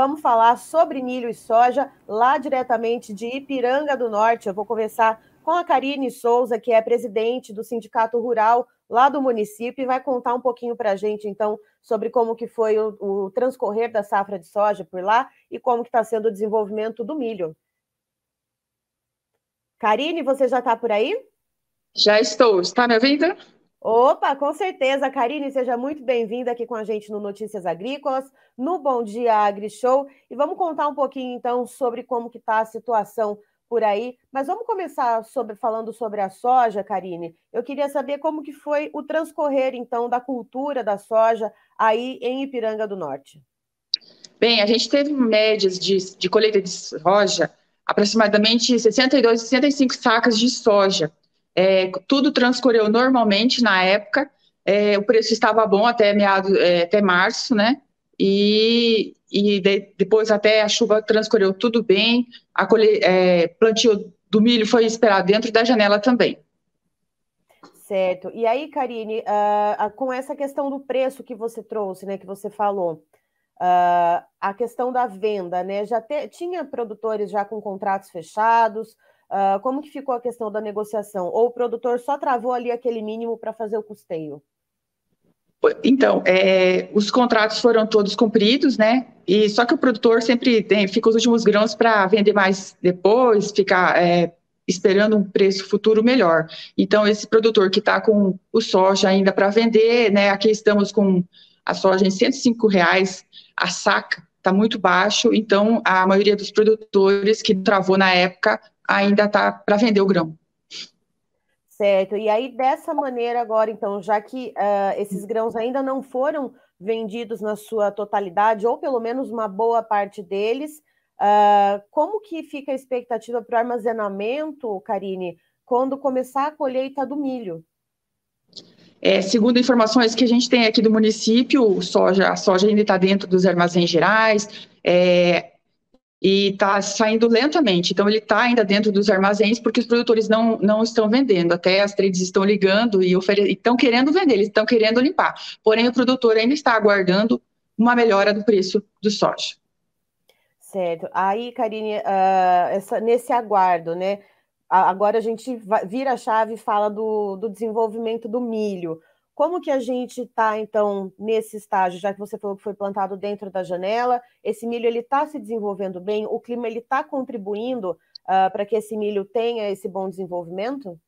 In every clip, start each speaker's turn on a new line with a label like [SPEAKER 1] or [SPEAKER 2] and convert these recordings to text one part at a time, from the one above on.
[SPEAKER 1] vamos falar sobre milho e soja, lá diretamente de Ipiranga do Norte. Eu vou conversar com a Karine Souza, que é presidente do Sindicato Rural lá do município, e vai contar um pouquinho para a gente, então, sobre como que foi o, o, transcorrer da safra de soja por lá e como que está sendo o desenvolvimento do milho. Karine, você já está por aí?
[SPEAKER 2] Já estou. Está me ouvindo?
[SPEAKER 1] Opa, com certeza. Karine, seja muito bem-vinda aqui com a gente no Notícias Agrícolas, no Bom Dia Agri Show. E vamos contar um pouquinho, então, sobre como que está a situação por aí. Mas vamos começar sobre, falando sobre a soja, Karine. Eu queria saber como que foi o transcorrer, então, da cultura da soja aí em Ipiranga do Norte.
[SPEAKER 2] Bem, a gente teve médias de, de colheita de soja, aproximadamente 62, 65 sacas de soja é, tudo transcorreu normalmente na época. É, o preço estava bom até meado, é, até março, né? E, e de, depois até a chuva transcorreu tudo bem. A colhe, é, plantio do milho foi esperado dentro da janela também.
[SPEAKER 1] Certo. E aí, Karine, uh, com essa questão do preço que você trouxe, né, que você falou, uh, a questão da venda, né, já te, tinha produtores já com contratos fechados, Uh, como que ficou a questão da negociação? Ou o produtor só travou ali aquele mínimo para fazer o custeio?
[SPEAKER 2] Então, é, os contratos foram todos cumpridos, né? E só que o produtor sempre tem, fica os últimos grãos para vender mais depois, ficar é, esperando um preço futuro melhor. Então, esse produtor que está com o soja ainda para vender, né? Aqui estamos com a soja em 105 reais a saca, está muito baixo. Então, a maioria dos produtores que travou na época ainda está para vender o grão.
[SPEAKER 1] Certo. E aí, dessa maneira, agora, então, já que uh, esses grãos ainda não foram vendidos na sua totalidade, ou pelo menos uma boa parte deles, uh, como que fica a expectativa para o armazenamento, Karine, quando começar a colheita do milho?
[SPEAKER 2] É, segundo informações que a gente tem aqui do município, soja, a soja ainda está dentro dos armazéns gerais. É, e está saindo lentamente. Então, ele está ainda dentro dos armazéns porque os produtores não, não estão vendendo. Até as trades estão ligando e estão querendo vender, eles estão querendo limpar. Porém, o produtor ainda está aguardando uma melhora do preço do soja.
[SPEAKER 1] Certo. Aí, Karine, uh, essa, nesse aguardo, né? Agora a gente vira a chave e fala do, do desenvolvimento do milho. Como que a gente está, então, nesse estágio, já que você falou que foi plantado dentro da janela, esse milho ele está se desenvolvendo bem, o clima ele está contribuindo uh, para que esse milho tenha esse bom desenvolvimento?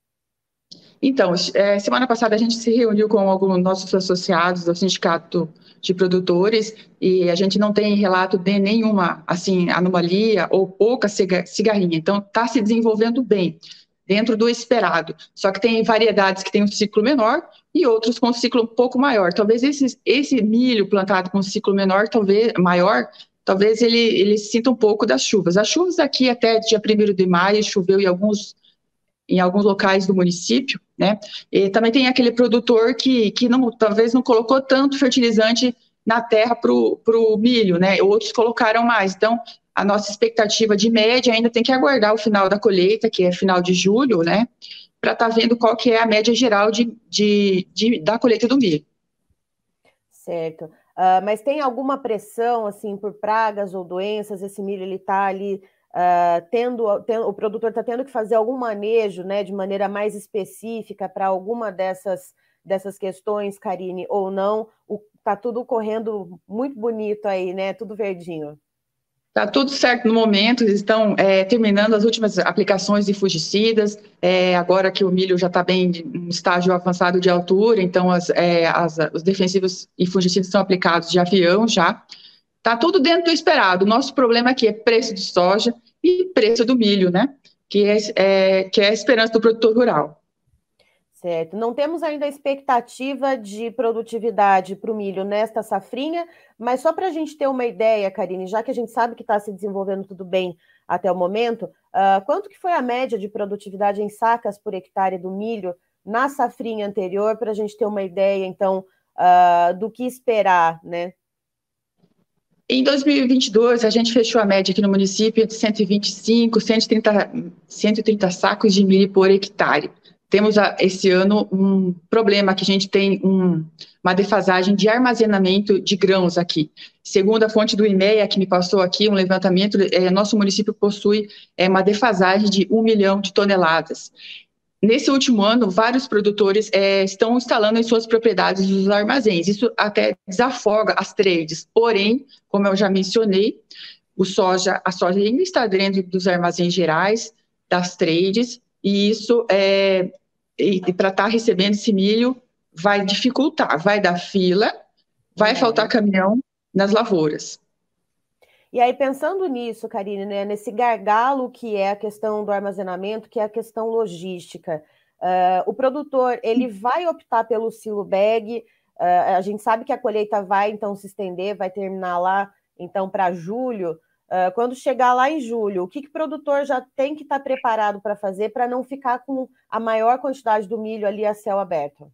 [SPEAKER 2] Então, é, semana passada a gente se reuniu com alguns nossos associados do sindicato de produtores e a gente não tem relato de nenhuma assim anomalia ou pouca cigarrinha. Então, está se desenvolvendo bem dentro do esperado. Só que tem variedades que têm um ciclo menor e outros com um ciclo um pouco maior. Talvez esse, esse milho plantado com um ciclo menor, talvez maior, talvez ele, ele sinta um pouco das chuvas. As chuvas aqui até dia 1 de maio choveu em alguns em alguns locais do município, né? E também tem aquele produtor que, que não, talvez não colocou tanto fertilizante na terra para o milho, né? Outros colocaram mais. Então, a nossa expectativa de média ainda tem que aguardar o final da colheita, que é final de julho, né? Para estar tá vendo qual que é a média geral de, de, de da colheita do milho.
[SPEAKER 1] Certo. Uh, mas tem alguma pressão, assim, por pragas ou doenças? Esse milho, ele está ali uh, tendo, tendo, o produtor está tendo que fazer algum manejo, né, de maneira mais específica para alguma dessas, dessas questões, Karine, ou não? Está tudo correndo muito bonito aí, né? Tudo verdinho.
[SPEAKER 2] Está tudo certo no momento, eles estão é, terminando as últimas aplicações de fungicidas, é, agora que o milho já está bem em estágio avançado de altura, então as, é, as, os defensivos e fungicidas são aplicados de avião já. Está tudo dentro do esperado. Nosso problema aqui é preço de soja e preço do milho, né? Que é, é que é a esperança do produtor rural.
[SPEAKER 1] Certo. Não temos ainda a expectativa de produtividade para o milho nesta safrinha, mas só para a gente ter uma ideia, Karine, já que a gente sabe que está se desenvolvendo tudo bem até o momento, uh, quanto que foi a média de produtividade em sacas por hectare do milho na safrinha anterior, para a gente ter uma ideia, então, uh, do que esperar, né?
[SPEAKER 2] Em 2022, a gente fechou a média aqui no município de 125, 130, 130 sacos de milho por hectare temos esse ano um problema que a gente tem um, uma defasagem de armazenamento de grãos aqui. Segundo a fonte do IMEA, que me passou aqui um levantamento, é, nosso município possui é, uma defasagem de um milhão de toneladas. Nesse último ano, vários produtores é, estão instalando em suas propriedades os armazéns. Isso até desafoga as trades. Porém, como eu já mencionei, o soja, a soja ainda está dentro dos armazéns gerais, das trades, e isso é, e, e para estar tá recebendo esse milho vai dificultar, vai dar fila, vai uhum. faltar caminhão nas lavouras.
[SPEAKER 1] E aí, pensando nisso, Karine, né, nesse gargalo que é a questão do armazenamento, que é a questão logística, uh, o produtor ele vai optar pelo silo bag, uh, a gente sabe que a colheita vai então se estender, vai terminar lá então para julho, Uh, quando chegar lá em julho, o que, que o produtor já tem que estar tá preparado para fazer para não ficar com a maior quantidade do milho ali a céu aberto?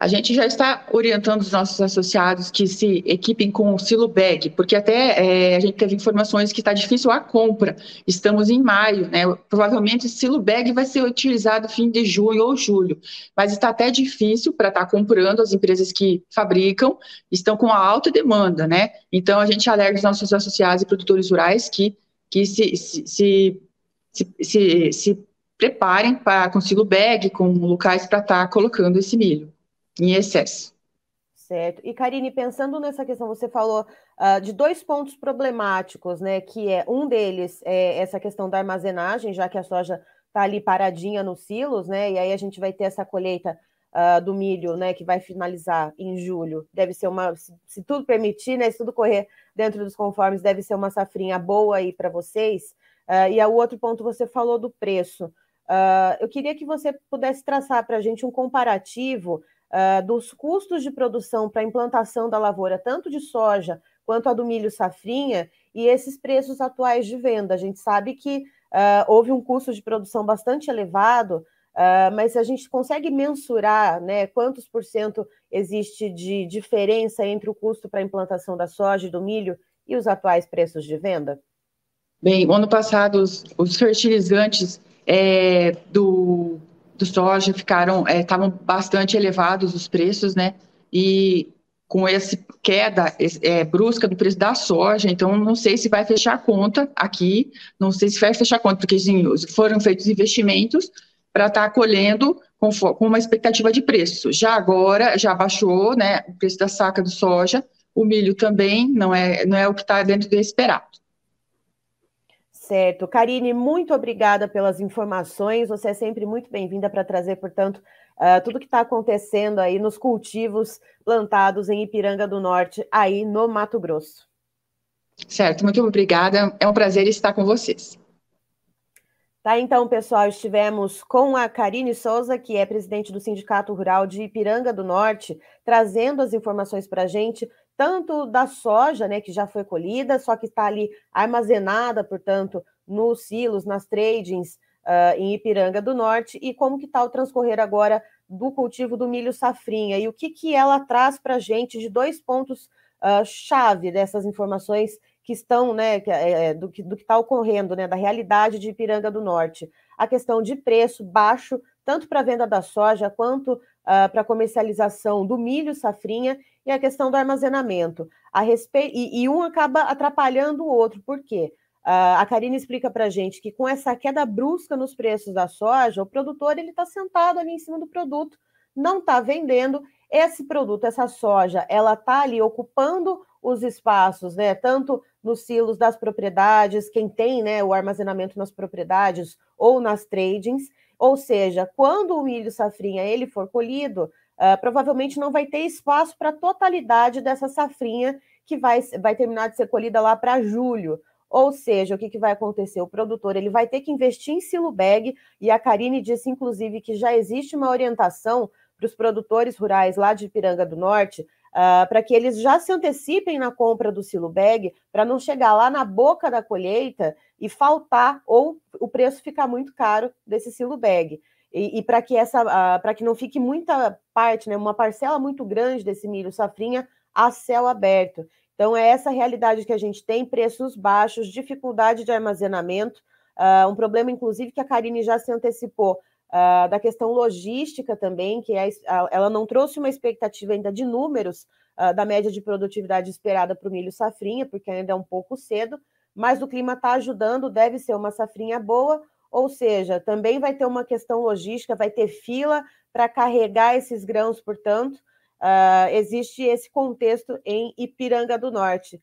[SPEAKER 2] A gente já está orientando os nossos associados que se equipem com o silo bag, porque até é, a gente teve informações que está difícil a compra. Estamos em maio, né? Provavelmente o silo bag vai ser utilizado fim de junho ou julho, mas está até difícil para estar tá comprando. As empresas que fabricam estão com alta demanda, né? Então a gente alerta os nossos associados e produtores rurais que, que se, se, se, se, se preparem para com silo bag, com locais para estar tá colocando esse milho em excesso.
[SPEAKER 1] Certo. E Karine, pensando nessa questão, você falou uh, de dois pontos problemáticos, né? Que é um deles é essa questão da armazenagem, já que a soja está ali paradinha nos silos, né? E aí a gente vai ter essa colheita uh, do milho, né? Que vai finalizar em julho. Deve ser uma, se, se, tudo permitir, né? Se tudo correr dentro dos conformes, deve ser uma safrinha boa aí para vocês. Uh, e o outro ponto você falou do preço. eu queria que você pudesse traçar para a gente um comparativo uh, dos custos de produção para a implantação da lavoura, tanto de soja quanto a do milho safrinha, e esses preços atuais de venda. A gente sabe que uh, houve um custo de produção bastante elevado, uh, mas a gente consegue mensurar né, quantos por cento existe de diferença entre o custo para a implantação da soja e do milho e os atuais preços de venda?
[SPEAKER 2] Bem, ano passado os, os fertilizantes é, do do soja ficaram estavam é, bastante elevados os preços, né? E com essa queda é, brusca do preço da soja, então não sei se vai fechar a conta aqui, não sei se vai fechar a conta, porque sim, foram feitos investimentos para estar tá colhendo com, com, uma expectativa de preço. Já agora, já baixou né, o preço da saca do soja, o milho também não é, não é o que está dentro do esperado.
[SPEAKER 1] Certo. Karine, muito obrigada pelas informações. Você é sempre muito bem-vinda para trazer, portanto, uh, tudo que está acontecendo aí nos cultivos plantados em Ipiranga do Norte, aí no Mato Grosso.
[SPEAKER 2] Certo, muito obrigada. É um prazer estar com vocês.
[SPEAKER 1] Tá, então, pessoal, estivemos com a Karine Souza, que é presidente do Sindicato Rural de Ipiranga do Norte, trazendo as informações para a gente tanto da soja, né, que já foi colhida, só que está ali armazenada, portanto, nos silos, nas tradings uh, em Ipiranga do Norte, e como que está o transcorrer agora do cultivo do milho safrinha, e o que, que ela traz para a gente de dois pontos uh, chave dessas informações que estão, né, é, é, do que está ocorrendo, né, da realidade de Ipiranga do Norte. A questão de preço baixo, tanto para a venda da soja quanto uh, para a comercialização do milho safrinha, e a questão do armazenamento. A respe... e, e um acaba atrapalhando o outro, por quê? Uh, a Karine explica para a gente que com essa queda brusca nos preços da soja, o produtor ele está sentado ali em cima do produto, não está vendendo esse produto, essa soja, ela está ali ocupando os espaços, né? Tanto nos silos das propriedades, quem tem né, o armazenamento nas propriedades ou nas tradings, ou seja, quando o milho safrinha ele for colhido, uh, provavelmente não vai ter espaço para a totalidade dessa safrinha que vai, vai terminar de ser colhida lá para julho. Ou seja, o que, que vai acontecer? O produtor ele vai ter que investir em silo bag, e a Karine disse, inclusive, que já existe uma orientação para os produtores rurais lá de Piranga do Norte, uh, para que eles já se antecipem na compra do silo bag, para não chegar lá na boca da colheita e faltar, ou o preço ficar muito caro desse silo bag. E, e para que essa, para que não fique muita parte, né, uma parcela muito grande desse milho safrinha a céu aberto. Então é essa realidade que a gente tem, preços baixos, dificuldade de armazenamento, uh, um problema inclusive que a Karine já se antecipou uh, da questão logística também, que é, ela não trouxe uma expectativa ainda de números uh, da média de produtividade esperada para o milho safrinha, porque ainda é um pouco cedo, mas o clima está ajudando, deve ser uma safrinha boa, ou seja, também vai ter uma questão logística, vai ter fila para carregar esses grãos, portanto, uh, existe esse contexto em Ipiranga do Norte.